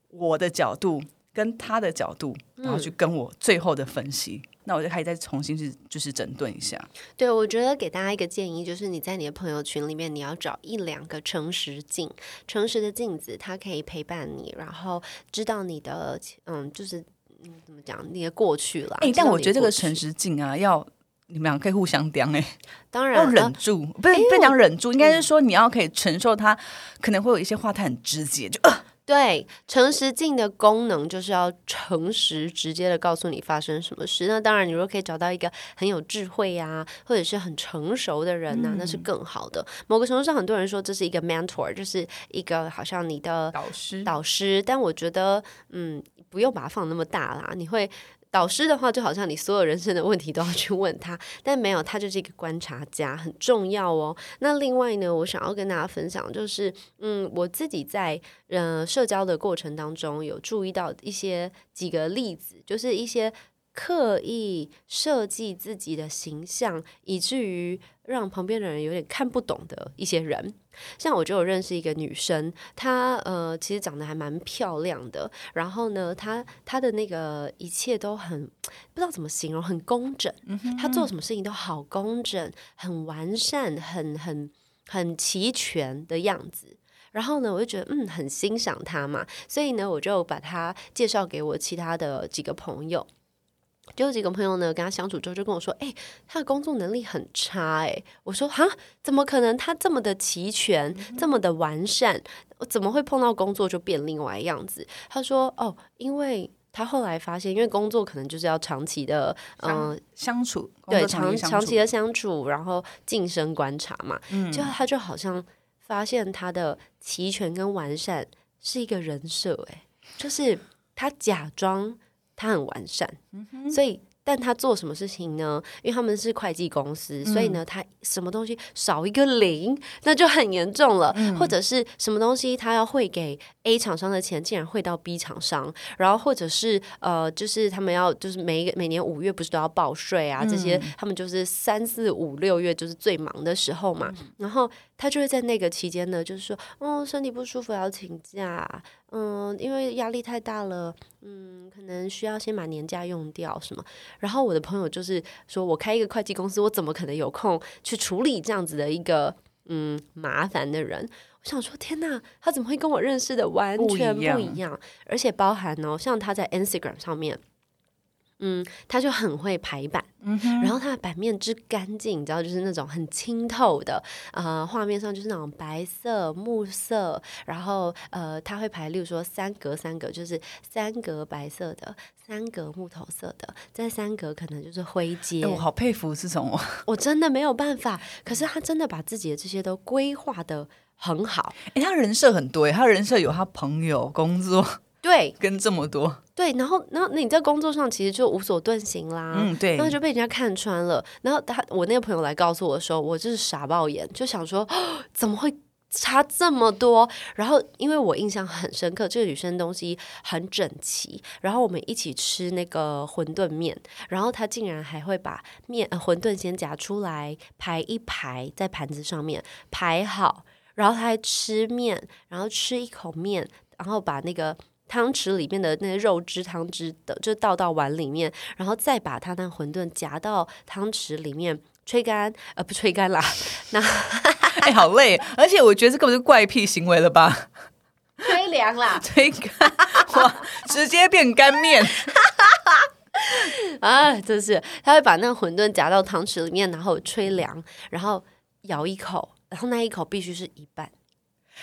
我的角度跟他的角度，然后去跟我最后的分析。那我就可以再重新去就是整顿一下。对，我觉得给大家一个建议，就是你在你的朋友群里面，你要找一两个诚实镜，诚实的镜子，它可以陪伴你，然后知道你的嗯，就是嗯，怎么讲，你的过去了。哎，但我觉得这个诚实镜啊，要你们俩可以互相刁哎，当然要忍住，不是不讲忍住，应该是说你要可以承受他可能会有一些话，他很直接，就呃。对，诚实镜的功能就是要诚实、直接的告诉你发生什么事。那当然，你如果可以找到一个很有智慧呀，或者是很成熟的人呢，那是更好的。某个程度上，很多人说这是一个 mentor，就是一个好像你的导师。导师，但我觉得，嗯，不用把它放那么大啦。你会。导师的话，就好像你所有人生的问题都要去问他，但没有，他就是一个观察家，很重要哦。那另外呢，我想要跟大家分享，就是嗯，我自己在呃社交的过程当中，有注意到一些几个例子，就是一些刻意设计自己的形象，以至于让旁边的人有点看不懂的一些人。像我就有认识一个女生，她呃其实长得还蛮漂亮的，然后呢，她她的那个一切都很不知道怎么形容，很工整。她做什么事情都好工整，很完善，很很很齐全的样子。然后呢，我就觉得嗯很欣赏她嘛，所以呢，我就把她介绍给我其他的几个朋友。就有几个朋友呢，跟他相处之后就跟我说：“哎、他的工作能力很差。”哎，我说：“哈，怎么可能？他这么的齐全，这么的完善，我怎么会碰到工作就变另外样子？”他说：“哦，因为他后来发现，因为工作可能就是要长期的，嗯、相处工对，长长期的相处，然后晋升观察嘛，嗯就他就好像发现他的齐全跟完善是一个人设，哎，就是他假装他很完善，嗯所以。但他做什么事情呢？因为他们是会计公司，所以嗯呢，他什么东西少一个零，那就很严重了。嗯或者是什么东西他要汇给 A 厂商的钱，竟然汇到 B 厂商，然后或者是呃，就是他们要就是每一个每年五月不是都要报税啊，这些他们就是三四五六月就是最忙的时候嘛，然后他就会在那个期间呢，就是说，哦，身体不舒服要请假，嗯，因为压力太大了，嗯，可能需要先把年假用掉什么。然后我的朋友就是说我开一个会计公司，我怎么可能有空去处理这样子的一个嗯麻烦的人？我想说，天呐，他怎么会跟我认识的完不一全不样一样？而且包含哦，像他在 Instagram 上面。嗯，他就很会排版，嗯然后他的版面之干净，你知道，就是那种很清透的，呃，画面上就是那种白色、木色，然后呃，他会排，例如说三格三格，就是三格白色的，三格木头色的，再三格可能就是灰阶。哎我好佩服这种。哦，我真的没有办法，可是他真的把自己的这些都规划的很好，哎，他人设很多耶，他人设有他朋友、工作对跟这么多，对，然后然后你在工作上其实就无所遁形啦，嗯，对然，后就被人家看穿了。然后他我那个朋友来告诉我的时候，我就是傻爆眼，就想说、哦怎么会差这么多？然后因为我印象很深刻，这个女生东西很整齐，然后我们一起吃那个馄饨面，然后她竟然还会把面、呃、馄饨先夹出来排一排在盘子上面排好，然后她还吃面，然后吃一口面，然后把那个。汤匙里面的那些肉汁汤汁的，就倒到碗里面，然后再把它那馄饨夹到汤匙里面吹干，呃，不吹干啦，哎，好累，而且我觉得这根本是怪癖行为了吧？吹凉啦 吹干哇，直接变干面，啊！真是，他会把那个馄饨夹到汤匙里面，然后吹凉，然后咬一口，然后那一口必须是一半。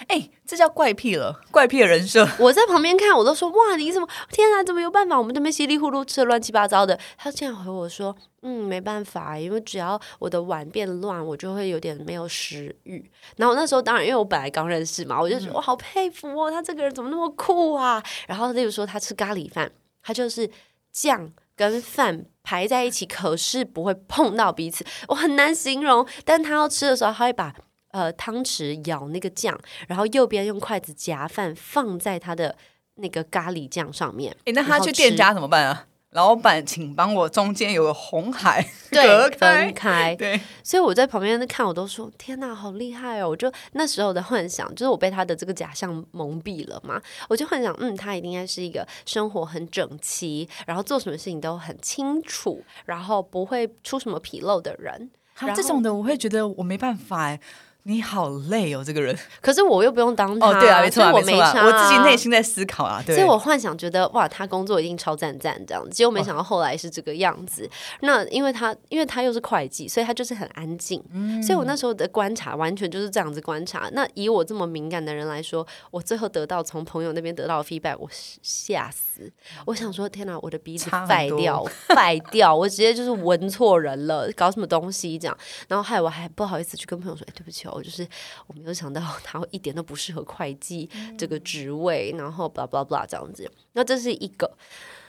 哎，这叫怪癖了，怪癖的人设。我在旁边看，我都说哇，你怎么天啊，怎么有办法？我们这边稀里糊涂吃的乱七八糟的。他竟然回我说，嗯，没办法，因为只要我的碗变乱，我就会有点没有食欲。然后那时候当然，因为我本来刚认识嘛，我就觉得我好佩服哦，他这个人怎么那么酷啊？然后例如说他吃咖喱饭，他就是酱跟饭排在一起，可是不会碰到彼此，我很难形容。但他要吃的时候，他会把呃汤匙舀那个酱，然后右边用筷子夹饭放在他的那个咖喱酱上面。哎，那他去店家怎么办啊？老板，请帮我中间有个红海 隔分。开。对，所以我在旁边看，我都说天哪，好厉害哦！我就那时候的幻想，就是我被他的这个假象蒙蔽了嘛。我就幻想，嗯，他一定该是一个生活很整齐，然后做什么事情都很清楚，然后不会出什么纰漏的人。他这种的我会觉得我没办法哎，你好累哦，这个人。可是我又不用当他，哦，对啊，没错没没错啊，我自己内。心在思考啊，对。所以我幻想觉得哇，他工作一定超赞赞这样子，结果没想到后来是这个样子。那因为他因为他又是会计，所以他就是很安静。嗯所以我那时候的观察完全就是这样子观察。那以我这么敏感的人来说，我最后得到从朋友那边得到的 feedback，我吓死。我想说，天哪，我的鼻子差很坏掉，坏掉，我直接就是闻错人了，搞什么东西这样。然后害我还不好意思去跟朋友说，哎，对不起哦，就是我没有想到 他一点都不适合会计这个职位，然后 blah blah blah 这样子。那这是一个，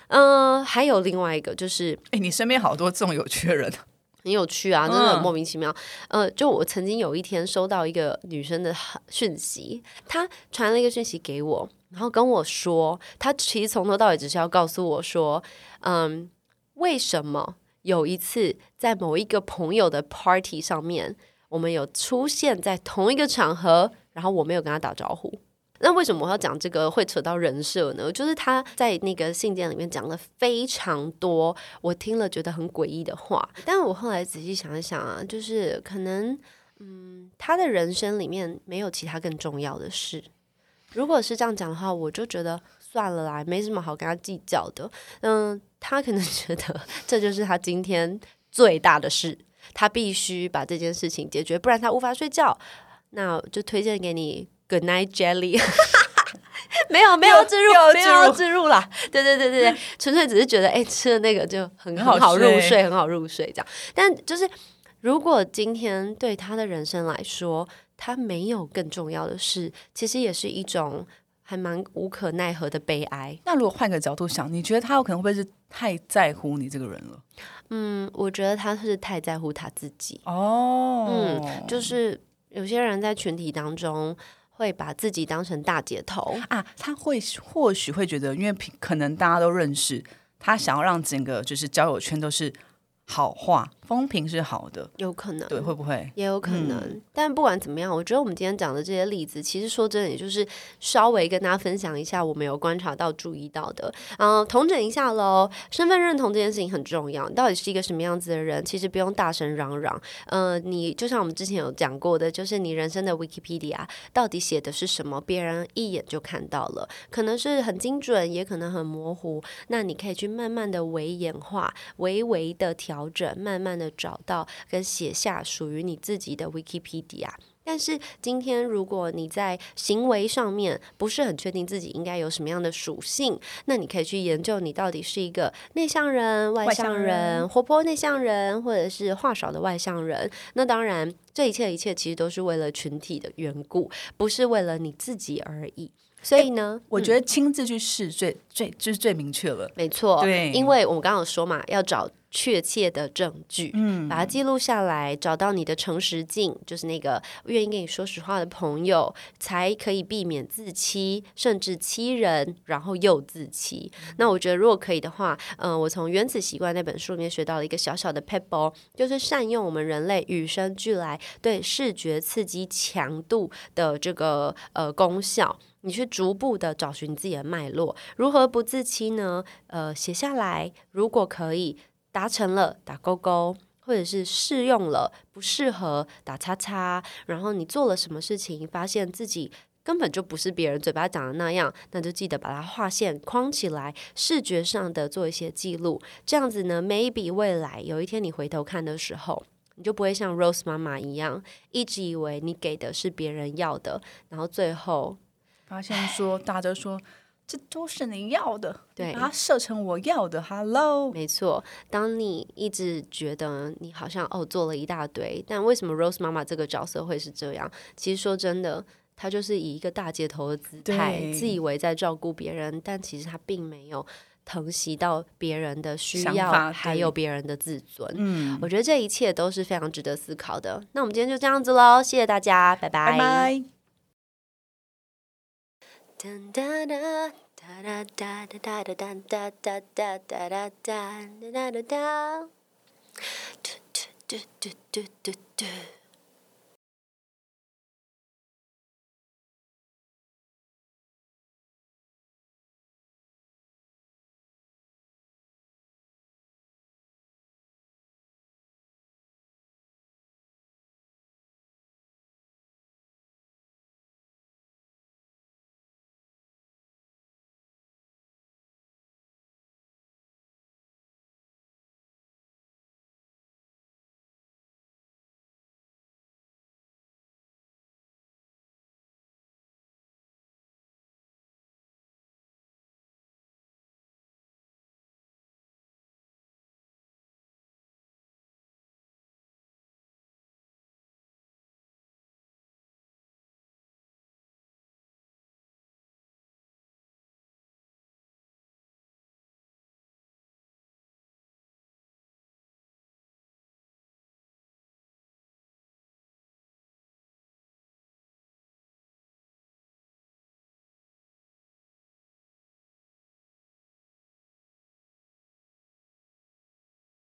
嗯、还有另外一个就是哎，你身边好多这种有趣的人，很有趣啊，真的很嗯莫名其妙。呃，就我曾经有一天收到一个女生的讯息，她传了一个讯息给我，然后跟我说，她其实从头到尾只是要告诉我说，嗯。为什么有一次在某一个朋友的 party 上面，我们有出现在同一个场合，然后我没有跟他打招呼。那为什么我要讲这个会扯到人设呢？就是他在那个信件里面讲了非常多，我听了觉得很诡异的话。但我后来仔细想一想啊，就是可能，嗯，他的人生里面没有其他更重要的事。如果是这样讲的话，我就觉得算了啦，没什么好跟他计较的。嗯，他可能觉得这就是他今天最大的事，他必须把这件事情解决，不然他无法睡觉。那就推荐给你。Good night jelly，没有没有植入，没有植入啦。对对对对对，纯粹只是觉得哎，吃了那个就很很好入睡，很好入睡这样。但就是如果今天对他的人生来说，他没有更重要的事，其实也是一种还蛮无可奈何的悲哀。那如果换个角度想，你觉得他有可能会不会是太在乎你这个人了？嗯，我觉得他是太在乎他自己。哦，嗯，就是有些人在群体当中。会把自己当成大姐头啊，他会或许会觉得，因为可能大家都认识，他想要让整个就是交友圈都是好话。风评是好的，有可能对，会不会也有可能？但不管怎么样，我觉得我们今天讲的这些例子，其实说真的，也就是稍微跟大家分享一下我们有观察到、注意到的。嗯，统整一下喽。身份认同这件事情很重要，到底是一个什么样子的人？其实不用大声嚷嚷。嗯，你就像我们之前有讲过的，就是你人生的 Wikipedia 到底写的是什么，别人一眼就看到了，可能是很精准，也可能很模糊。那你可以去慢慢的微演化，微微的调整，慢慢。的找到跟写下属于你自己的 Wikipedia，但是今天如果你在行为上面不是很确定自己应该有什么样的属性，那你可以去研究你到底是一个内向人、外向人、活泼内向人，或者是话少的外向人。那当然，这一切一切其实都是为了群体的缘故，不是为了你自己而已。所以呢，我觉得亲自去试最最就是最明确了。没错，对，因为我们刚刚有说嘛，要找。确切的证据，嗯，把它记录下来，找到你的诚实镜，就是那个愿意跟你说实话的朋友，才可以避免自欺，甚至欺人，然后又自欺。那我觉得，如果可以的话，嗯，我从《原子习惯》那本书里面学到了一个小小的 pebble，就是善用我们人类与生俱来对视觉刺激强度的这个呃功效，你去逐步的找寻自己的脉络，如何不自欺呢？呃，写下来，如果可以。达成了打勾勾，或者是适用了不适合打叉叉。然后你做了什么事情，发现自己根本就不是别人嘴巴讲的那样，那就记得把它画线框起来，视觉上的做一些记录。这样子呢，maybe 未来有一天你回头看的时候，你就不会像 Rose 妈妈一样，一直以为你给的是别人要的，然后最后发现说大家说。这都是你要的，对，把它设成我要的。Hello，没错。当你一直觉得你好像哦做了一大堆，但为什么 Rose 妈妈这个角色会是这样？其实说真的，她就是以一个大街头的姿态，自以为在照顾别人，但其实她并没有疼惜到别人的需要，还有别人的自尊。嗯，我觉得这一切都是非常值得思考的。那我们今天就这样子喽，谢谢大家，拜拜，拜拜。Dun, da, da. Da da da da da da da da da da da da da da da da